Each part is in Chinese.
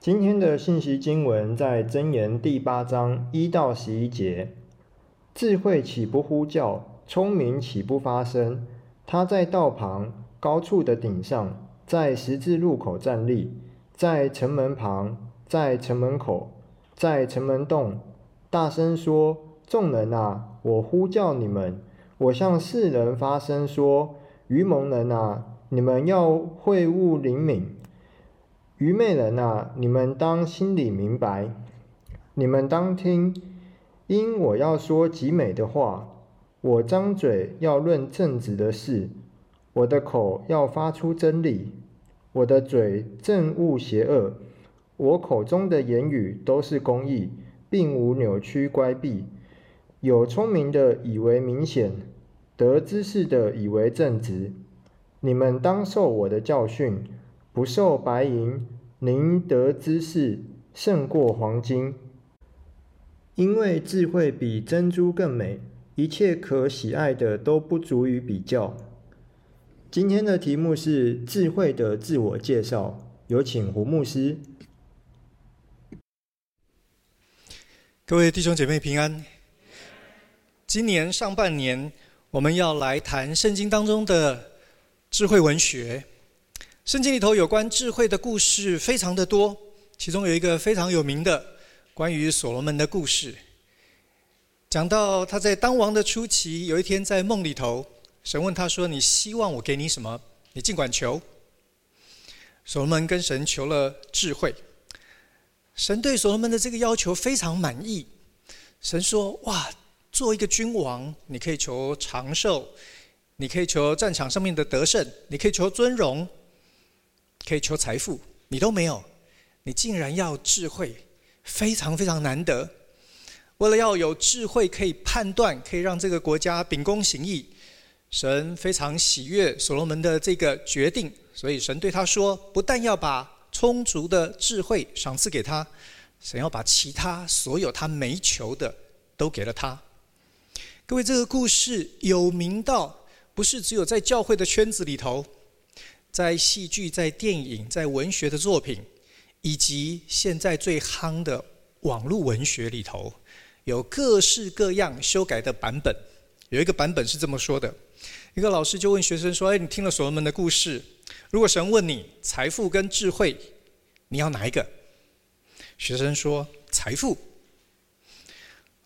今天的信息经文在箴言第八章一到十一节。智慧岂不呼叫？聪明岂不发声？他在道旁高处的顶上，在十字路口站立，在城门旁，在城门口，在城门洞，大声说：众人啊，我呼叫你们，我向世人发声说：愚蒙人啊，你们要会悟灵敏。愚昧人啊，你们当心里明白，你们当听，因我要说极美的话，我张嘴要论正直的事，我的口要发出真理，我的嘴憎恶邪恶，我口中的言语都是公义，并无扭曲乖僻。有聪明的以为明显，得知识的以为正直。你们当受我的教训。不受白银，宁得知识胜过黄金，因为智慧比珍珠更美，一切可喜爱的都不足以比较。今天的题目是智慧的自我介绍，有请胡牧师。各位弟兄姐妹平安。今年上半年，我们要来谈圣经当中的智慧文学。圣经里头有关智慧的故事非常的多，其中有一个非常有名的关于所罗门的故事。讲到他在当王的初期，有一天在梦里头，神问他说：“你希望我给你什么？你尽管求。”所罗门跟神求了智慧，神对所罗门的这个要求非常满意。神说：“哇，做一个君王，你可以求长寿，你可以求战场上面的得胜，你可以求尊荣。”可以求财富，你都没有，你竟然要智慧，非常非常难得。为了要有智慧，可以判断，可以让这个国家秉公行义，神非常喜悦所罗门的这个决定，所以神对他说：不但要把充足的智慧赏赐给他，神要把其他所有他没求的都给了他。各位，这个故事有名到不是只有在教会的圈子里头。在戏剧、在电影、在文学的作品，以及现在最夯的网络文学里头，有各式各样修改的版本。有一个版本是这么说的：一个老师就问学生说：“哎，你听了所罗门的故事，如果神问你财富跟智慧，你要哪一个？”学生说：“财富。”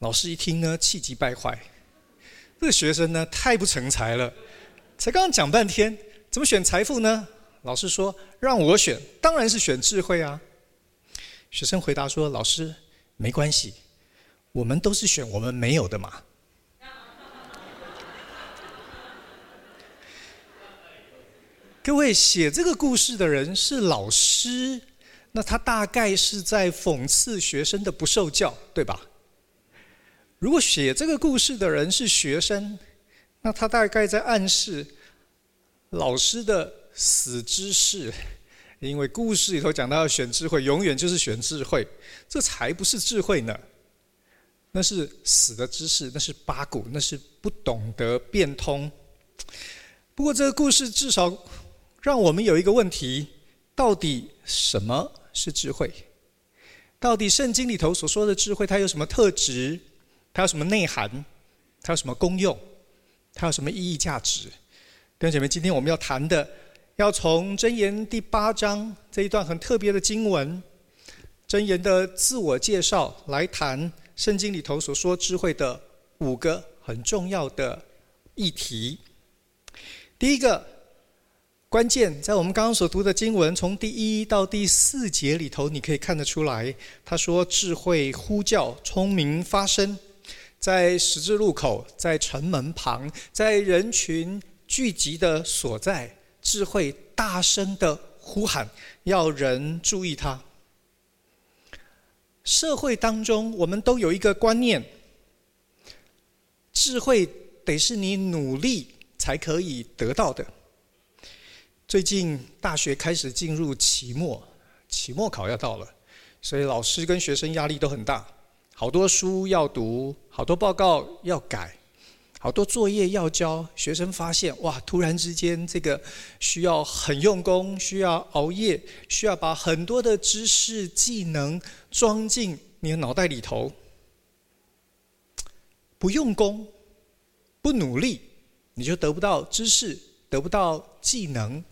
老师一听呢，气急败坏。这个学生呢，太不成才了，才刚刚讲半天。怎么选财富呢？老师说：“让我选，当然是选智慧啊。”学生回答说：“老师，没关系，我们都是选我们没有的嘛。”各位，写这个故事的人是老师，那他大概是在讽刺学生的不受教，对吧？如果写这个故事的人是学生，那他大概在暗示。老师的死知识，因为故事里头讲到要选智慧，永远就是选智慧，这才不是智慧呢，那是死的知识，那是八股，那是不懂得变通。不过这个故事至少让我们有一个问题：到底什么是智慧？到底圣经里头所说的智慧，它有什么特质？它有什么内涵？它有什么功用？它有什么意义价值？弟兄姐妹，今天我们要谈的，要从箴言第八章这一段很特别的经文，箴言的自我介绍来谈圣经里头所说智慧的五个很重要的议题。第一个关键，在我们刚刚所读的经文，从第一到第四节里头，你可以看得出来，他说智慧呼叫，聪明发声，在十字路口，在城门旁，在人群。聚集的所在，智慧大声的呼喊，要人注意他。社会当中，我们都有一个观念：智慧得是你努力才可以得到的。最近大学开始进入期末，期末考要到了，所以老师跟学生压力都很大，好多书要读，好多报告要改。好多作业要交，学生发现哇，突然之间这个需要很用功，需要熬夜，需要把很多的知识技能装进你的脑袋里头。不用功，不努力，你就得不到知识，得不到技能，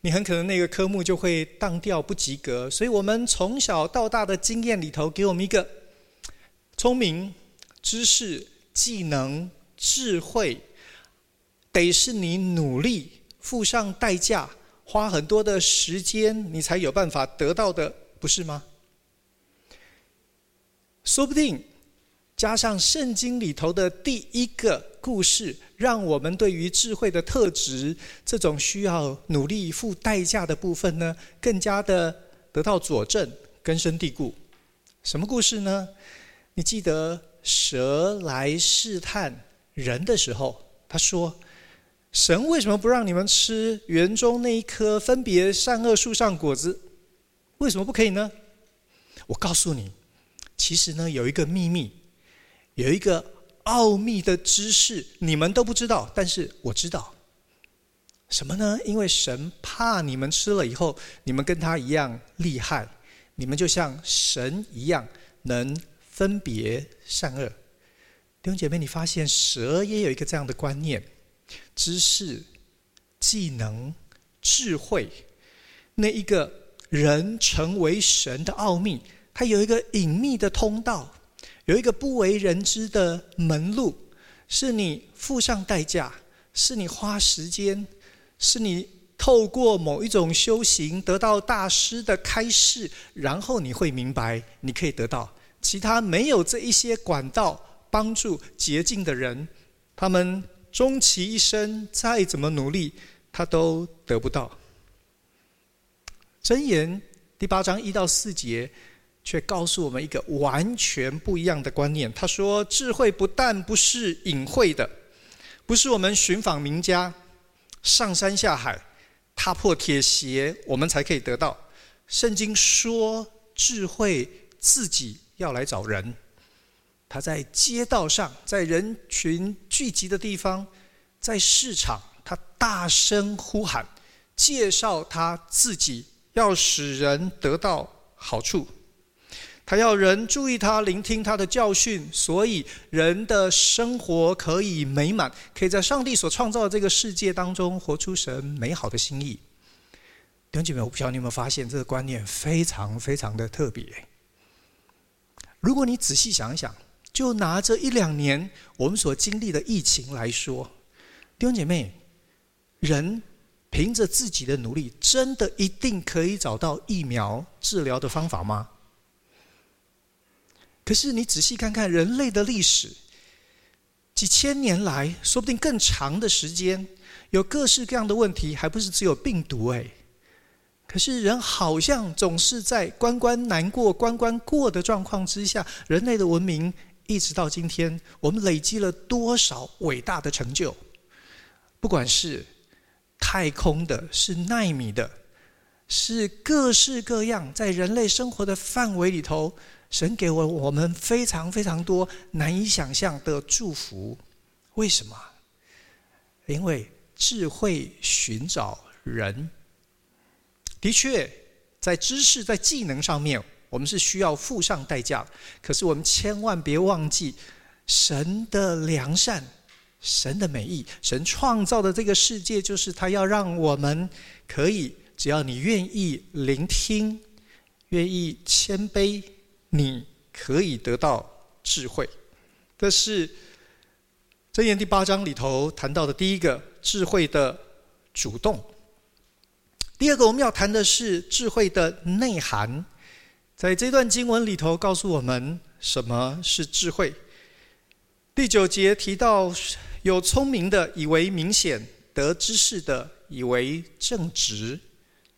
你很可能那个科目就会当掉不及格。所以我们从小到大的经验里头，给我们一个聪明、知识、技能。智慧得是你努力付上代价，花很多的时间，你才有办法得到的，不是吗？说不定加上圣经里头的第一个故事，让我们对于智慧的特质，这种需要努力付代价的部分呢，更加的得到佐证、根深蒂固。什么故事呢？你记得蛇来试探人的时候，他说：“神为什么不让你们吃园中那一棵分别善恶树上果子？为什么不可以呢？”我告诉你，其实呢，有一个秘密，有一个奥秘的知识，你们都不知道，但是我知道。什么呢？因为神怕你们吃了以后，你们跟他一样厉害，你们就像神一样能分别善恶。弟兄姐妹，你发现蛇也有一个这样的观念：知识、技能、智慧，那一个人成为神的奥秘，它有一个隐秘的通道，有一个不为人知的门路，是你付上代价，是你花时间，是你透过某一种修行得到大师的开示，然后你会明白，你可以得到。其他没有这一些管道。帮助捷径的人，他们终其一生再怎么努力，他都得不到。箴言第八章一到四节，却告诉我们一个完全不一样的观念。他说：“智慧不但不是隐晦的，不是我们寻访名家、上山下海、踏破铁鞋，我们才可以得到。圣经说，智慧自己要来找人。”他在街道上，在人群聚集的地方，在市场，他大声呼喊，介绍他自己，要使人得到好处。他要人注意他，聆听他的教训，所以人的生活可以美满，可以在上帝所创造的这个世界当中活出神美好的心意。弟兄姐妹，我不晓得你有没有发现，这个观念非常非常的特别。如果你仔细想一想。就拿这一两年我们所经历的疫情来说，弟兄姐妹，人凭着自己的努力，真的一定可以找到疫苗治疗的方法吗？可是你仔细看看人类的历史，几千年来，说不定更长的时间，有各式各样的问题，还不是只有病毒哎。可是人好像总是在关关难过关关过的状况之下，人类的文明。一直到今天，我们累积了多少伟大的成就？不管是太空的，是奈米的，是各式各样在人类生活的范围里头，神给我我们非常非常多难以想象的祝福。为什么？因为智慧寻找人，的确在知识、在技能上面。我们是需要付上代价，可是我们千万别忘记神的良善、神的美意。神创造的这个世界，就是他要让我们可以，只要你愿意聆听、愿意谦卑，你可以得到智慧。这是箴言第八章里头谈到的第一个智慧的主动。第二个，我们要谈的是智慧的内涵。在这段经文里头，告诉我们什么是智慧。第九节提到，有聪明的以为明显，得知识的以为正直。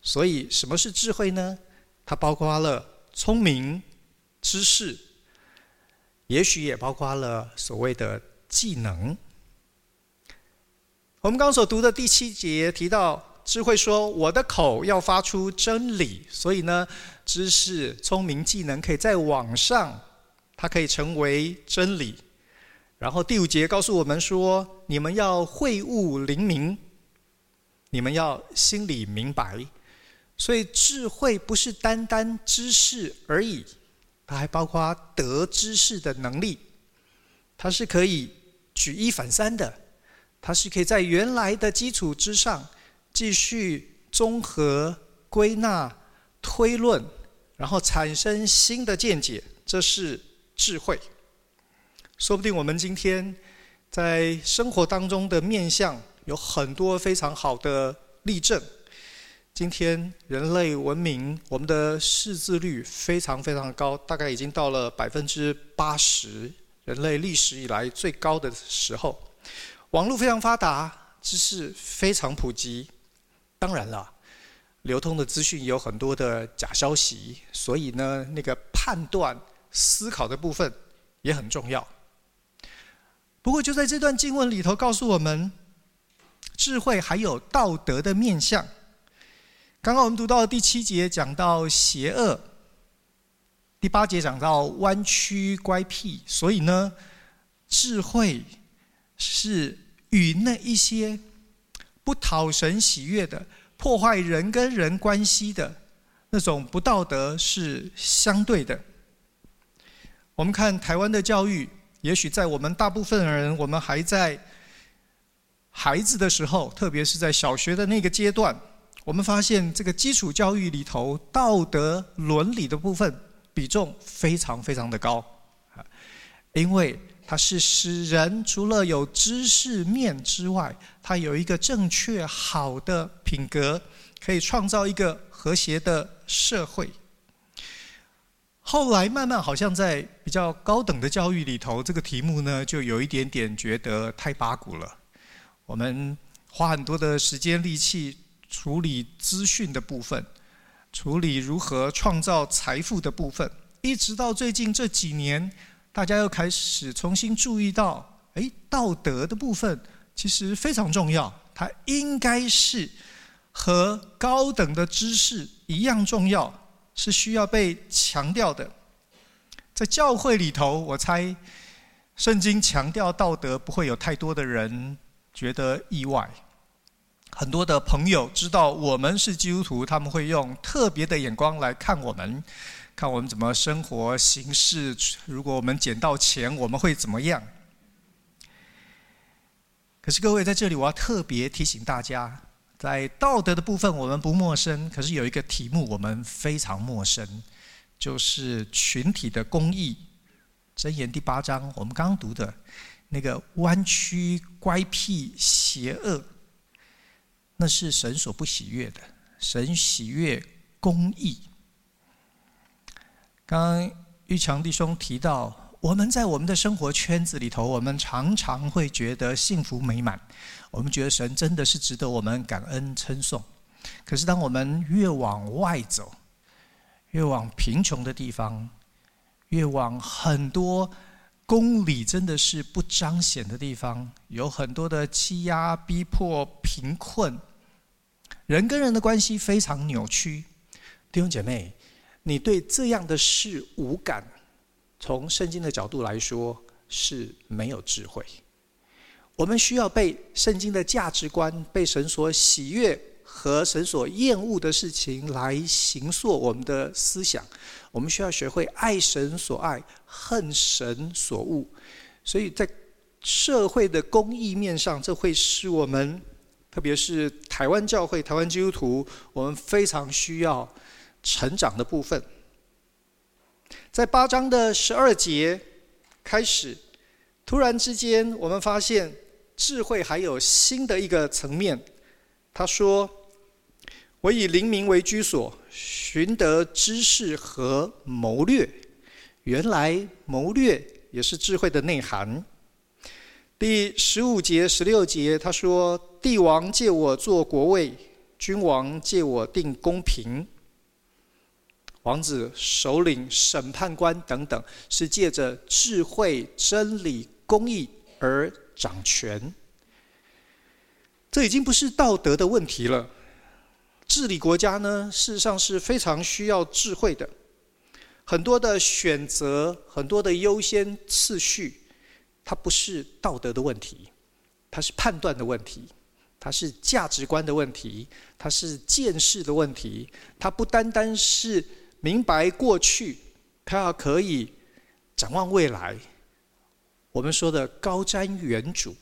所以，什么是智慧呢？它包括了聪明、知识，也许也包括了所谓的技能。我们刚所读的第七节提到。智慧说：“我的口要发出真理。”所以呢，知识、聪明、技能可以在网上，它可以成为真理。然后第五节告诉我们说，你们要会悟灵明，你们要心里明白。所以智慧不是单单知识而已，它还包括得知识的能力，它是可以举一反三的，它是可以在原来的基础之上继续综合、归纳、推论，然后产生新的见解，这是智慧。说不定我们今天在生活当中的面向有很多非常好的例证。今天人类文明，我们的识字率非常非常高，大概已经到了百分之八十，人类历史以来最高的时候。网络非常发达，知识非常普及。当然了，流通的资讯有很多的假消息，所以呢，那个判断、思考的部分也很重要。不过，就在这段经文里头，告诉我们，智慧还有道德的面向。刚刚我们读到第七节讲到邪恶，第八节讲到弯曲乖僻，所以呢，智慧是与那一些不讨神喜悦的、破坏人跟人关系的那种不道德是相对的。我们看台湾的教育。也许在我们大部分人，我们还在孩子的时候，特别是在小学的那个阶段，我们发现这个基础教育里头道德伦理的部分比重非常非常的高，啊，因为它是使人除了有知识面之外，它有一个正确好的品格，可以创造一个和谐的社会。后来慢慢好像在比较高等的教育里头，这个题目呢就有一点点觉得太八股了。我们花很多的时间力气处理资讯的部分，处理如何创造财富的部分，一直到最近这几年，大家又开始重新注意到，哎，道德的部分其实非常重要，它应该是和高等的知识一样重要。是需要被强调的，在教会里头，我猜圣经强调道德，不会有太多的人觉得意外。很多的朋友知道我们是基督徒，他们会用特别的眼光来看我们，看我们怎么生活行事。如果我们捡到钱，我们会怎么样？可是各位在这里，我要特别提醒大家。在道德的部分，我们不陌生。可是有一个题目，我们非常陌生，就是群体的公义。箴言第八章，我们刚刚读的那个弯曲、乖僻、邪恶，那是神所不喜悦的。神喜悦公义。刚刚玉强弟兄提到。我们在我们的生活圈子里头，我们常常会觉得幸福美满，我们觉得神真的是值得我们感恩称颂。可是，当我们越往外走，越往贫穷的地方，越往很多公理真的是不彰显的地方，有很多的欺压、逼迫、贫困，人跟人的关系非常扭曲。弟兄姐妹，你对这样的事无感？从圣经的角度来说，是没有智慧。我们需要被圣经的价值观、被神所喜悦和神所厌恶的事情来形塑我们的思想。我们需要学会爱神所爱，恨神所恶。所以在社会的公益面上，这会是我们，特别是台湾教会、台湾基督徒，我们非常需要成长的部分。在八章的十二节开始，突然之间，我们发现智慧还有新的一个层面。他说：“我以灵明为居所，寻得知识和谋略。”原来谋略也是智慧的内涵。第十五节、十六节，他说：“帝王借我做国位，君王借我定公平。”王子、首领、审判官等等，是借着智慧、真理、公义而掌权。这已经不是道德的问题了。治理国家呢，事实上是非常需要智慧的。很多的选择，很多的优先次序，它不是道德的问题，它是判断的问题，它是价值观的问题，它是见识的问题。它不单单是明白过去，他要可以展望未来。我们说的高瞻远瞩，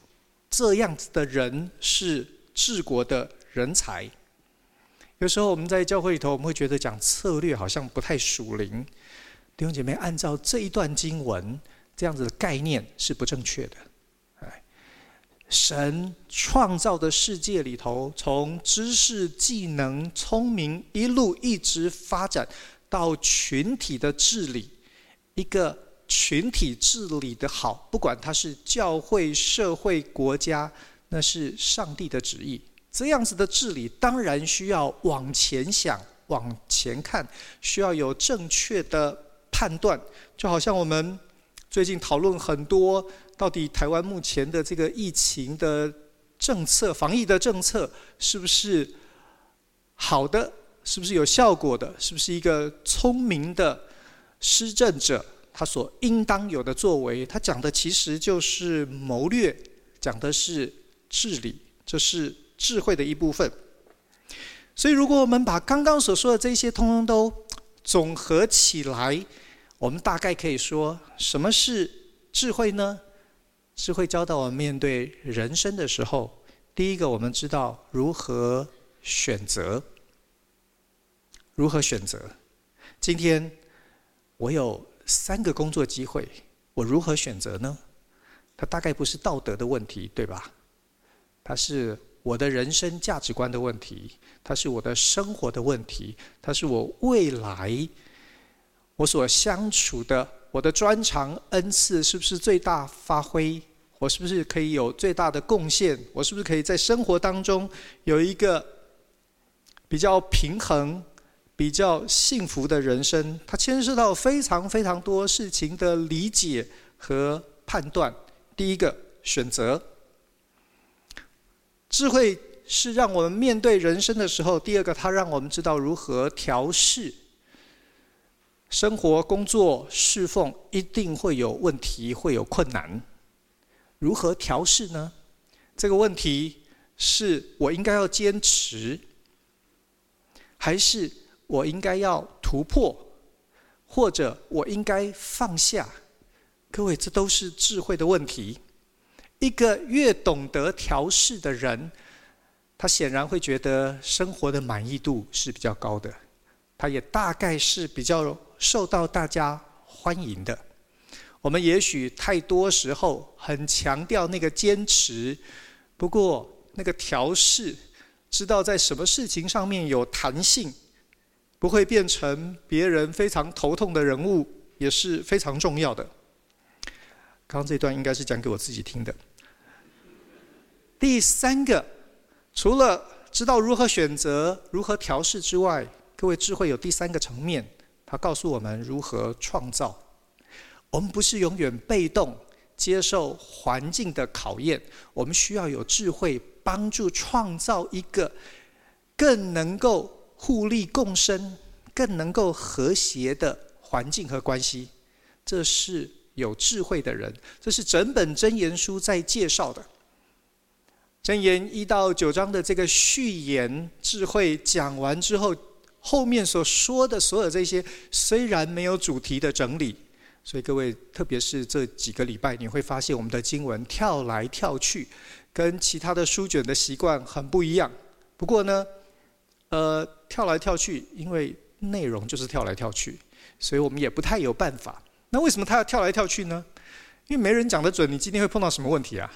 这样子的人是治国的人才。有时候我们在教会里头，我们会觉得讲策略好像不太属灵。弟兄姐妹，按照这一段经文，这样子的概念是不正确的。哎，神创造的世界里头，从知识、技能、聪明一路一直发展到群体的治理，一个群体治理的好，不管它是教会、社会、国家，那是上帝的旨意。这样子的治理，当然需要往前想、往前看，需要有正确的判断。就好像我们最近讨论很多，到底台湾目前的这个疫情的政策、防疫的政策，是不是好的？是不是有效果的？是不是一个聪明的施政者他所应当有的作为？他讲的其实就是谋略，讲的是治理，这是。智慧的一部分。所以，如果我们把刚刚所说的这些通通都总合起来，我们大概可以说，什么是智慧呢？智慧教导我们面对人生的时候，第一个，我们知道如何选择。如何选择？今天我有三个工作机会，我如何选择呢？它大概不是道德的问题，对吧？它是。我的人生价值观的问题，它是我的生活的问题，它是我未来我所相处的，我的专长恩赐是不是最大发挥？我是不是可以有最大的贡献？我是不是可以在生活当中有一个比较平衡、比较幸福的人生？它牵涉到非常非常多事情的理解和判断。第一个选择。智慧是让我们面对人生的时候，第二个，它让我们知道如何调试生活、工作、侍奉，一定会有问题，会有困难。如何调试呢？这个问题是我应该要坚持，还是我应该要突破，或者我应该放下？各位，这都是智慧的问题。一个越懂得调适的人，他显然会觉得生活的满意度是比较高的，他也大概是比较受到大家欢迎的。我们也许太多时候很强调那个坚持，不过那个调试，知道在什么事情上面有弹性，不会变成别人非常头痛的人物，也是非常重要的。刚刚这段应该是讲给我自己听的。第三个，除了知道如何选择、如何调试之外，各位智慧有第三个层面，它告诉我们如何创造。我们不是永远被动接受环境的考验，我们需要有智慧帮助创造一个更能够互利共生、更能够和谐的环境和关系。这是有智慧的人，这是整本箴言书在介绍的。箴言一到九章的这个序言，智慧讲完之后，后面所说的所有这些，虽然没有主题的整理，所以各位，特别是这几个礼拜，你会发现我们的经文跳来跳去，跟其他的书卷的习惯很不一样。不过呢，呃，跳来跳去，因为内容就是跳来跳去，所以我们也不太有办法。那为什么他要跳来跳去呢？因为没人讲得准，你今天会碰到什么问题啊？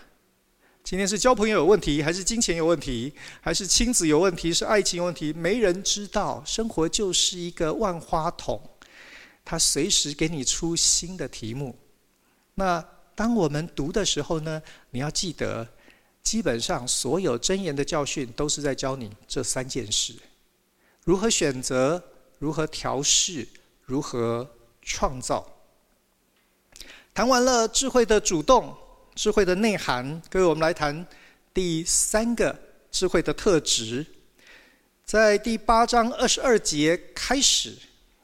今天是交朋友有问题，还是金钱有问题，还是亲子有问题，是爱情有问题？没人知道。生活就是一个万花筒，它随时给你出新的题目。那当我们读的时候呢，你要记得，基本上所有箴言的教训都是在教你这三件事：如何选择，如何调试，如何创造。谈完了智慧的主动。智慧的内涵，各位，我们来谈第三个智慧的特质。在第八章二十二节开始，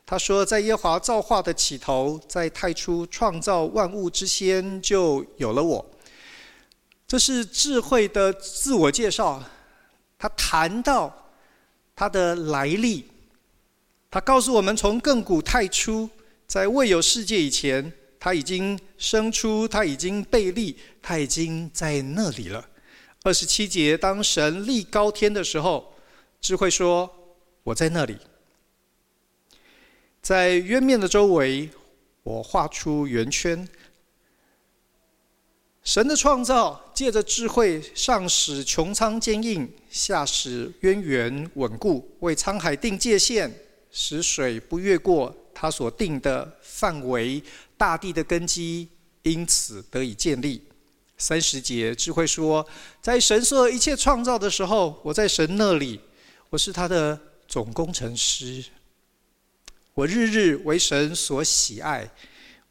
他说：“在耶华造化的起头，在太初创造万物之先，就有了我。”这是智慧的自我介绍。他谈到他的来历，他告诉我们，从亘古太初，在未有世界以前，他已经生出，他已经被立，他已经在那里了。二十七节，当神立高天的时候，智慧说：“我在那里。”在渊面的周围，我画出圆圈。神的创造借着智慧，上使穹苍坚硬，下使渊源稳固，为沧海定界限，使水不越过他所定的范围，大地的根基因此得以建立。三十节，智慧说：在神所一切创造的时候，我在神那里，我是他的总工程师。我日日为神所喜爱，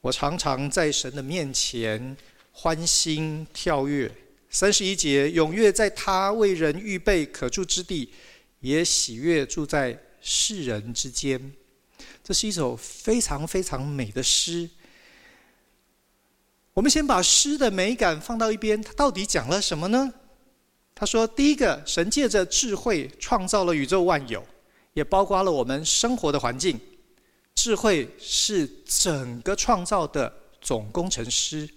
我常常在神的面前欢欣跳跃。三十一节，踊跃在他为人预备可住之地，也喜悦住在世人之间。这是一首非常非常美的诗。我们先把诗的美感放到一边，它到底讲了什么呢？他说：第一个，神借着智慧创造了宇宙万有，也包括了我们生活的环境。智慧是整个创造的总工程师，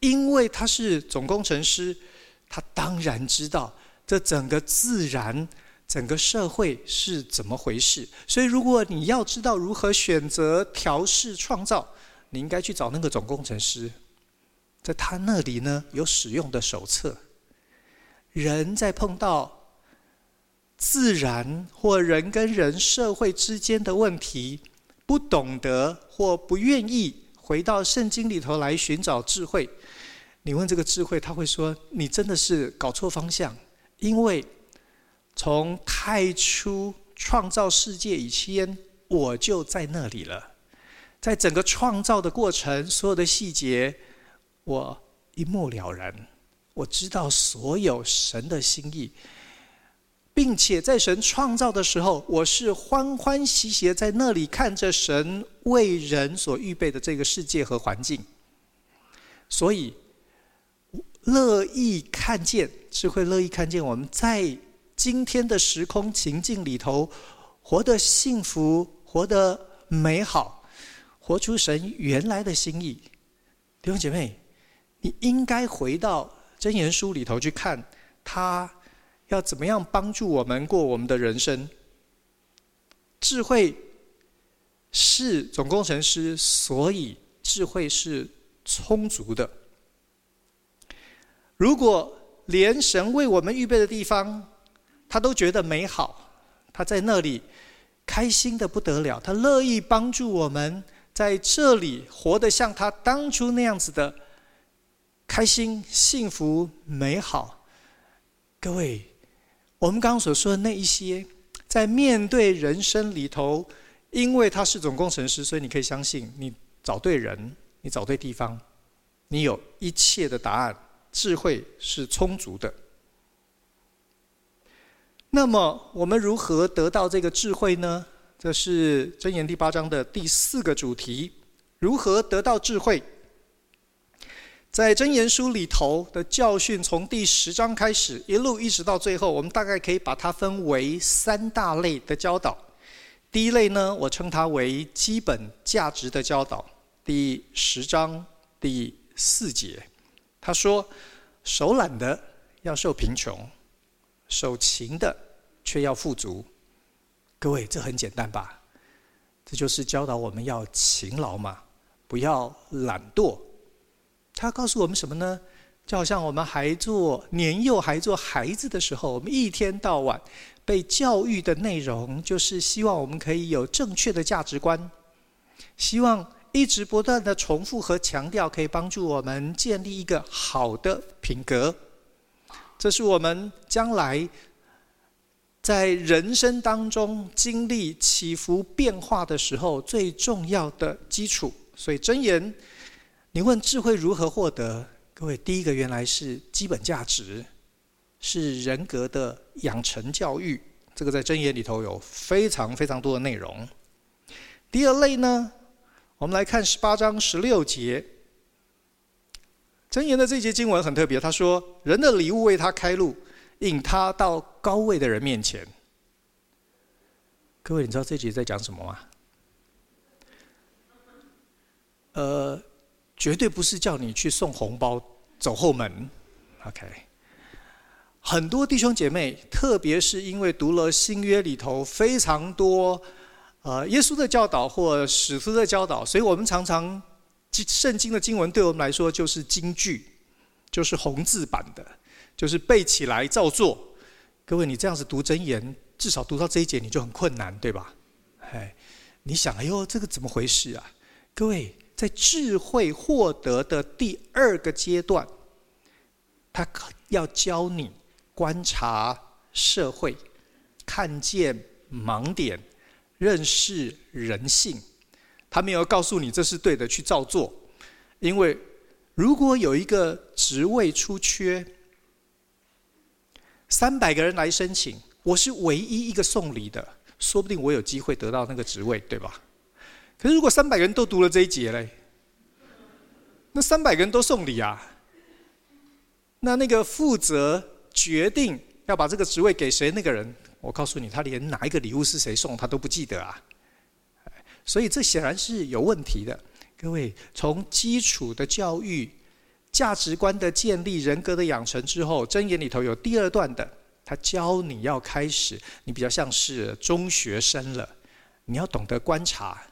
因为他是总工程师，他当然知道这整个自然、整个社会是怎么回事。所以，如果你要知道如何选择、调试、创造，你应该去找那个总工程师，在他那里呢有使用的手册。人在碰到自然或人跟人、社会之间的问题。不懂得或不愿意回到圣经里头来寻找智慧，你问这个智慧，他会说：“你真的是搞错方向，因为从太初创造世界以前，我就在那里了，在整个创造的过程，所有的细节，我一目了然，我知道所有神的心意。”并且在神创造的时候，我是欢欢喜喜在那里看着神为人所预备的这个世界和环境，所以乐意看见，是会乐意看见我们在今天的时空情境里头活得幸福，活得美好，活出神原来的心意。弟兄姐妹，你应该回到箴言书里头去看他。要怎么样帮助我们过我们的人生？智慧是总工程师，所以智慧是充足的。如果连神为我们预备的地方，他都觉得美好，他在那里开心的不得了，他乐意帮助我们在这里活得像他当初那样子的开心、幸福、美好。各位。我们刚刚所说的那一些，在面对人生里头，因为他是总工程师，所以你可以相信，你找对人，你找对地方，你有一切的答案，智慧是充足的。那么，我们如何得到这个智慧呢？这是箴言第八章的第四个主题：如何得到智慧？在箴言书里头的教训，从第十章开始，一路一直到最后，我们大概可以把它分为三大类的教导。第一类呢，我称它为基本价值的教导。第十章第四节，他说：“手懒的要受贫穷，手勤的却要富足。”各位，这很简单吧？这就是教导我们要勤劳嘛，不要懒惰。他告诉我们什么呢？就好像我们还做年幼、还做孩子的时候，我们一天到晚被教育的内容，就是希望我们可以有正确的价值观，希望一直不断的重复和强调，可以帮助我们建立一个好的品格。这是我们将来在人生当中经历起伏变化的时候最重要的基础。所以箴言。你问智慧如何获得？各位，第一个原来是基本价值，是人格的养成教育。这个在箴言里头有非常非常多的内容。第二类呢，我们来看十八章十六节。箴言的这节经文很特别，他说：“人的礼物为他开路，引他到高位的人面前。”各位，你知道这节在讲什么吗？呃，绝对不是叫你去送红包、走后门。OK，很多弟兄姐妹，特别是因为读了新约里头非常多呃耶稣的教导或使徒的教导，所以我们常常。圣经的经文对我们来说就是金句，就是红字版的，就是背起来照做。各位，你这样子读真言，至少读到这一节你就很困难，对吧？哎，你想，哎呦，这个怎么回事啊？各位，在智慧获得的第二个阶段，他要教你观察社会，看见盲点，认识人性。他没有告诉你这是对的，去照做。因为如果有一个职位出缺，三百个人来申请，我是唯一一个送礼的，说不定我有机会得到那个职位，对吧？可是如果三百个人都读了这一节嘞，那三百个人都送礼啊，那那个负责决定要把这个职位给谁那个人，我告诉你，他连哪一个礼物是谁送他都不记得啊。所以这显然是有问题的。各位，从基础的教育、价值观的建立、人格的养成之后，箴言里头有第二段的，他教你要开始，你比较像是中学生了，你要懂得观察，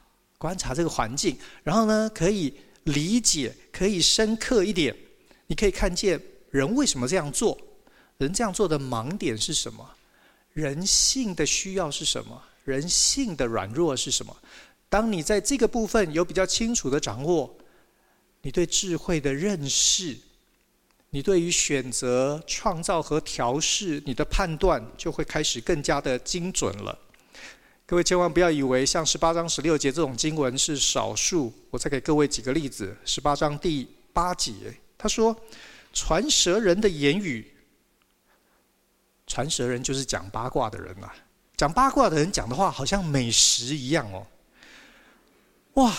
观察这个环境，然后呢，可以理解，可以深刻一点，你可以看见人为什么这样做，人这样做的盲点是什么，人性的需要是什么，人性的软弱是什么。当你在这个部分有比较清楚的掌握，你对智慧的认识，你对于选择、创造和调试，你的判断就会开始更加的精准了。各位千万不要以为像十八章十六节这种经文是少数，我再给各位几个例子。十八章第八节，他说：“传舌人的言语，传舌人就是讲八卦的人啊，讲八卦的人讲的话好像美食一样哦。”哇，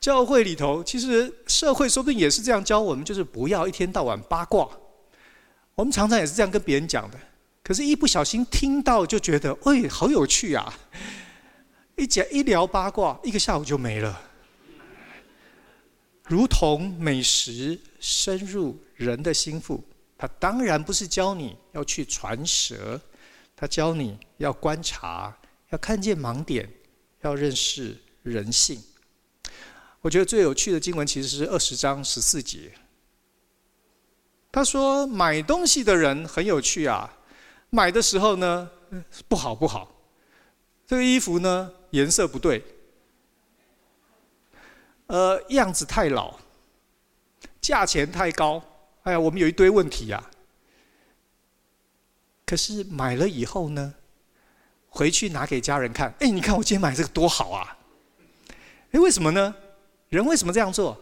教会里头，其实社会说不定也是这样教我们，就是不要一天到晚八卦。我们常常也是这样跟别人讲的，可是，一不小心听到就觉得，哎，好有趣啊！一讲一聊八卦，一个下午就没了。如同美食深入人的心腹，他当然不是教你要去传舌，他教你要观察，要看见盲点，要认识。人性，我觉得最有趣的经文其实是二十章十四节。他说买东西的人很有趣啊，买的时候呢，不好不好，这个衣服呢颜色不对，呃样子太老，价钱太高，哎呀我们有一堆问题呀。可是买了以后呢，回去拿给家人看，哎你看我今天买这个多好啊。哎，为什么呢？人为什么这样做？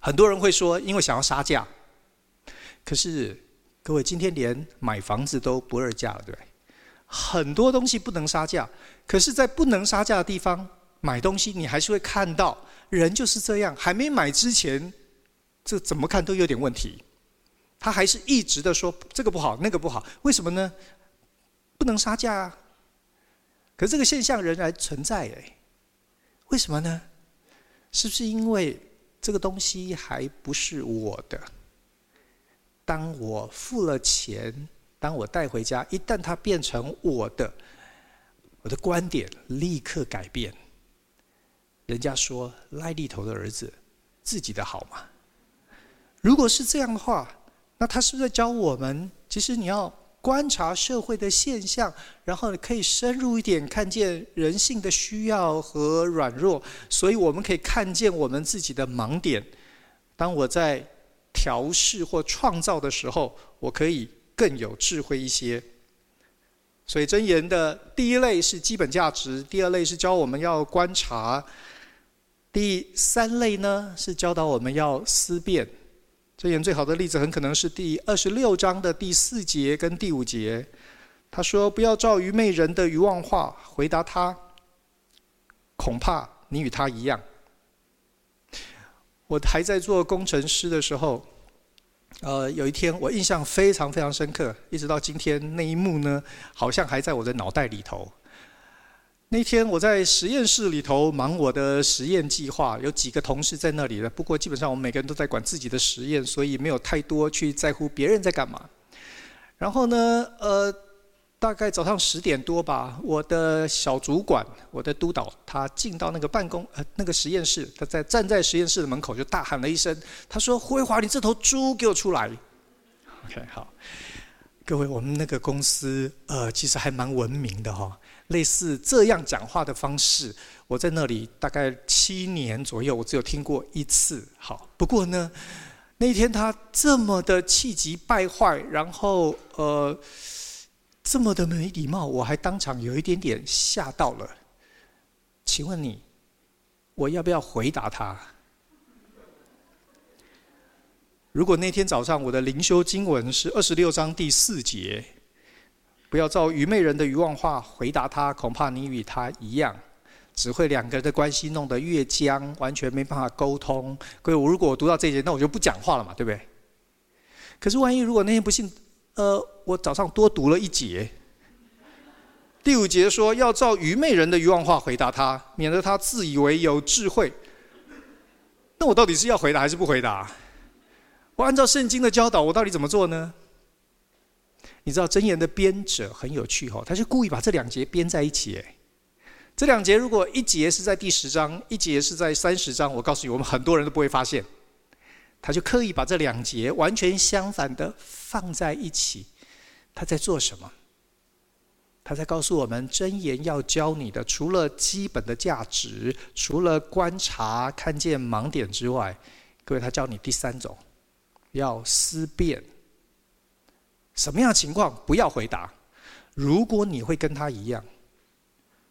很多人会说，因为想要杀价。可是，各位，今天连买房子都不二价了，对不对？很多东西不能杀价，可是，在不能杀价的地方买东西，你还是会看到人就是这样。还没买之前，这怎么看都有点问题。他还是一直的说这个不好，那个不好，为什么呢？不能杀价啊。可是这个现象仍然存在哎。为什么呢？是不是因为这个东西还不是我的？当我付了钱，当我带回家，一旦它变成我的，我的观点立刻改变。人家说赖利头的儿子，自己的好嘛。如果是这样的话，那他是不是在教我们？其实你要。观察社会的现象，然后你可以深入一点，看见人性的需要和软弱，所以我们可以看见我们自己的盲点。当我在调试或创造的时候，我可以更有智慧一些。所以箴言的第一类是基本价值，第二类是教我们要观察，第三类呢是教导我们要思辨。箴言最好的例子很可能是第二十六章的第四节跟第五节。他说：“不要照愚昧人的愚妄话回答他，恐怕你与他一样。我还在做工程师的时候，呃，有一天我印象非常非常深刻，一直到今天那一幕呢，好像还在我的脑袋里头。那天我在实验室里头忙我的实验计划，有几个同事在那里的，不过基本上我们每个人都在管自己的实验，所以没有太多去在乎别人在干嘛。然后呢，呃。大概早上十点多吧，我的小主管，我的督导，他进到那个办公呃那个实验室，他在站在实验室的门口就大喊了一声，他说：“辉华，你这头猪给我出来！”OK，好，各位，我们那个公司呃其实还蛮文明的哈、哦，类似这样讲话的方式，我在那里大概七年左右，我只有听过一次。好，不过呢，那天他这么的气急败坏，然后呃。这么的没礼貌，我还当场有一点点吓到了。请问你，我要不要回答他？如果那天早上我的灵修经文是二十六章第四节，不要照愚昧人的愚妄话回答他，恐怕你与他一样，只会两个人的关系弄得越僵，完全没办法沟通。各位，我如果我读到这节，那我就不讲话了嘛，对不对？可是万一如果那天不幸……呃，我早上多读了一节，第五节说要照愚昧人的愚妄话回答他，免得他自以为有智慧。那我到底是要回答还是不回答？我按照圣经的教导，我到底怎么做呢？你知道箴言的编者很有趣哈，他是故意把这两节编在一起。哎，这两节如果一节是在第十章，一节是在三十章，我告诉你，我们很多人都不会发现。他就刻意把这两节完全相反的放在一起，他在做什么？他在告诉我们，箴言要教你的，除了基本的价值，除了观察看见盲点之外，各位，他教你第三种，要思辨。什么样的情况不要回答？如果你会跟他一样，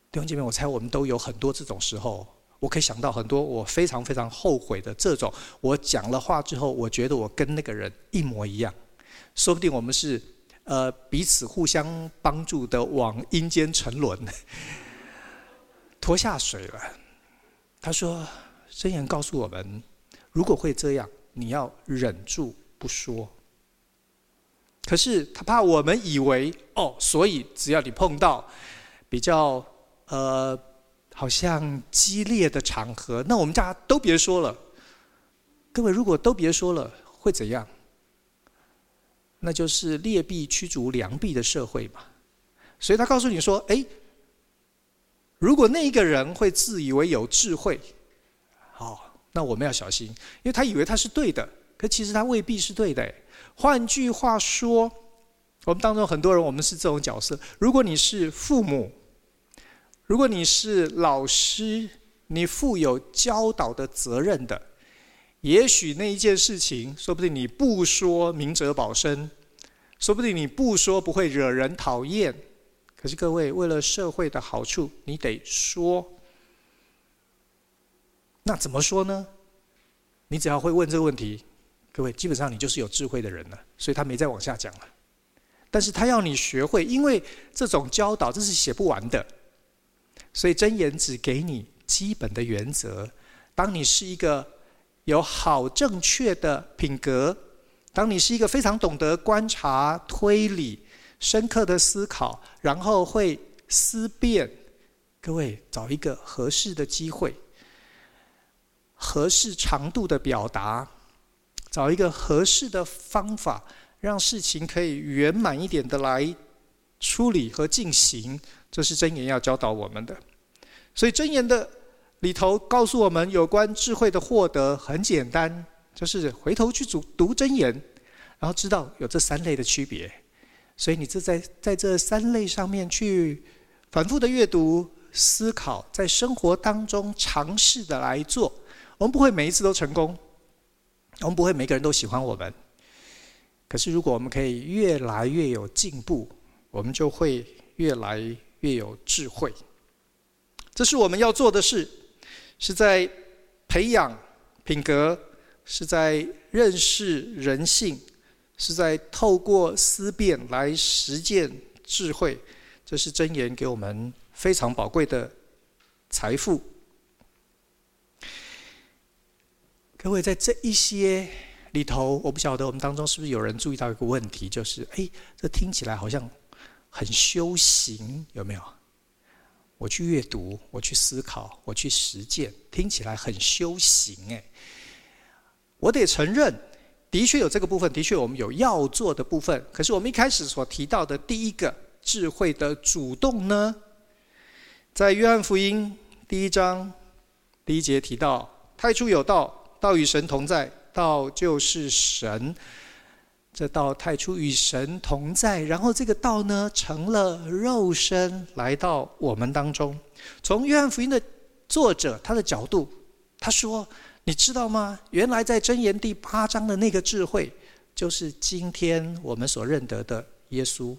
弟兄姐妹，我猜我们都有很多这种时候。我可以想到很多我非常非常后悔的这种，我讲了话之后，我觉得我跟那个人一模一样，说不定我们是呃彼此互相帮助的往阴间沉沦，拖下水了。他说：“箴言告诉我们，如果会这样，你要忍住不说。可是他怕我们以为哦，所以只要你碰到比较呃。”好像激烈的场合，那我们大家都别说了。各位，如果都别说了，会怎样？那就是劣币驱逐良币的社会嘛。所以他告诉你说：“哎，如果那一个人会自以为有智慧，好，那我们要小心，因为他以为他是对的，可其实他未必是对的。换句话说，我们当中很多人，我们是这种角色。如果你是父母，如果你是老师，你负有教导的责任的，也许那一件事情，说不定你不说明哲保身，说不定你不说不会惹人讨厌。可是各位，为了社会的好处，你得说。那怎么说呢？你只要会问这个问题，各位基本上你就是有智慧的人了。所以他没再往下讲了。但是他要你学会，因为这种教导这是写不完的。所以真言只给你基本的原则。当你是一个有好正确的品格，当你是一个非常懂得观察、推理、深刻的思考，然后会思辨，各位找一个合适的机会，合适长度的表达，找一个合适的方法，让事情可以圆满一点的来处理和进行。这是箴言要教导我们的，所以箴言的里头告诉我们有关智慧的获得很简单，就是回头去读读箴言，然后知道有这三类的区别。所以你这在在这三类上面去反复的阅读、思考，在生活当中尝试的来做。我们不会每一次都成功，我们不会每个人都喜欢我们。可是如果我们可以越来越有进步，我们就会越来。越有智慧，这是我们要做的事，是在培养品格，是在认识人性，是在透过思辨来实践智慧，这是箴言给我们非常宝贵的财富。各位在这一些里头，我不晓得我们当中是不是有人注意到一个问题，就是，哎，这听起来好像。很修行，有没有？我去阅读，我去思考，我去实践，听起来很修行哎。我得承认，的确有这个部分，的确我们有要做的部分。可是我们一开始所提到的第一个智慧的主动呢，在约翰福音第一章第一节提到：“太初有道，道与神同在，道就是神。”这道太初与神同在，然后这个道呢，成了肉身来到我们当中。从约翰福音的作者他的角度，他说：“你知道吗？原来在箴言第八章的那个智慧，就是今天我们所认得的耶稣。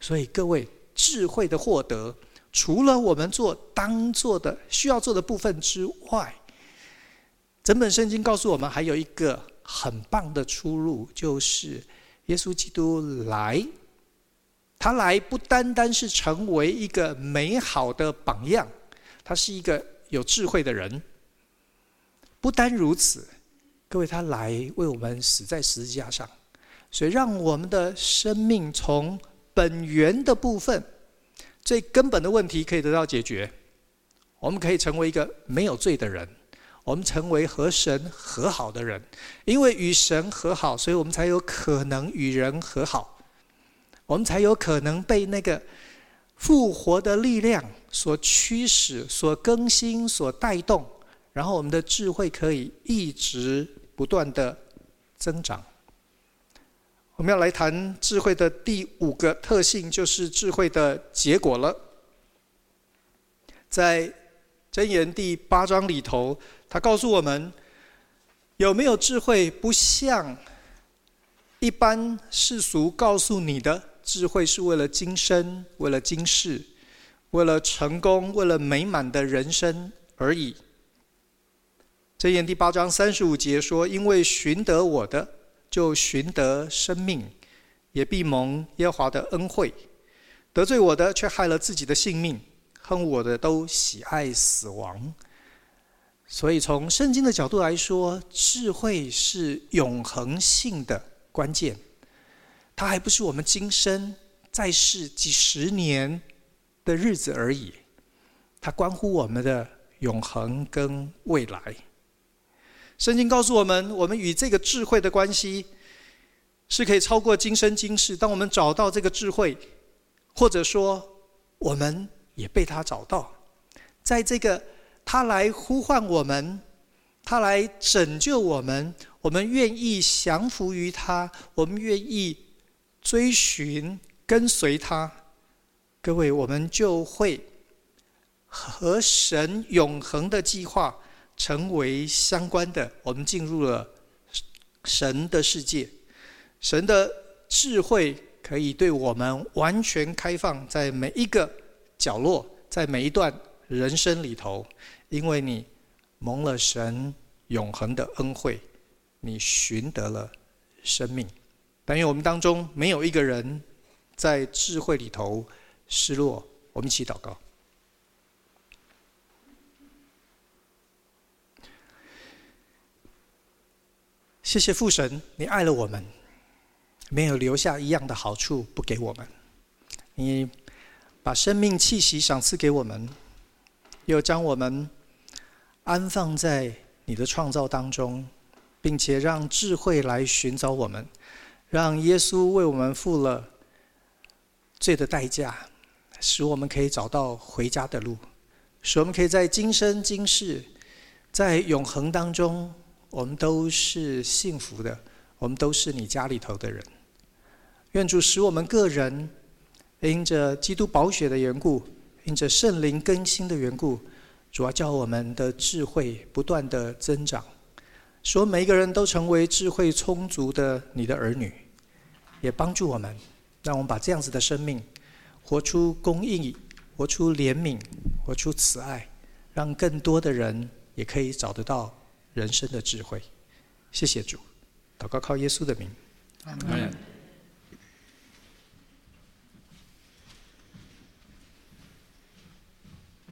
所以各位，智慧的获得，除了我们做当做的需要做的部分之外，整本圣经告诉我们还有一个。”很棒的出路就是耶稣基督来，他来不单单是成为一个美好的榜样，他是一个有智慧的人。不单如此，各位，他来为我们死在十字架上，所以让我们的生命从本源的部分，最根本的问题可以得到解决，我们可以成为一个没有罪的人。我们成为和神和好的人，因为与神和好，所以我们才有可能与人和好，我们才有可能被那个复活的力量所驱使、所更新、所带动，然后我们的智慧可以一直不断的增长。我们要来谈智慧的第五个特性，就是智慧的结果了。在箴言第八章里头。他告诉我们，有没有智慧，不像一般世俗告诉你的，智慧是为了今生、为了今世、为了成功、为了美满的人生而已。箴言第八章三十五节说：“因为寻得我的，就寻得生命，也必蒙耶华的恩惠；得罪我的，却害了自己的性命；恨我的，都喜爱死亡。”所以，从圣经的角度来说，智慧是永恒性的关键。它还不是我们今生在世几十年的日子而已，它关乎我们的永恒跟未来。圣经告诉我们，我们与这个智慧的关系是可以超过今生今世。当我们找到这个智慧，或者说我们也被他找到，在这个。他来呼唤我们，他来拯救我们，我们愿意降服于他，我们愿意追寻跟随他。各位，我们就会和神永恒的计划成为相关的。我们进入了神的世界，神的智慧可以对我们完全开放，在每一个角落，在每一段人生里头。因为你蒙了神永恒的恩惠，你寻得了生命。但愿我们当中没有一个人在智慧里头失落。我们一起祷告。谢谢父神，你爱了我们，没有留下一样的好处不给我们。你把生命气息赏赐给我们，又将我们。安放在你的创造当中，并且让智慧来寻找我们，让耶稣为我们付了罪的代价，使我们可以找到回家的路，使我们可以在今生今世，在永恒当中，我们都是幸福的，我们都是你家里头的人。愿主使我们个人因着基督宝血的缘故，因着圣灵更新的缘故。主要叫我们的智慧不断的增长，说每一个人都成为智慧充足的你的儿女，也帮助我们，让我们把这样子的生命活出公义，活出怜悯，活出慈爱，让更多的人也可以找得到人生的智慧。谢谢主，祷告靠耶稣的名，阿门。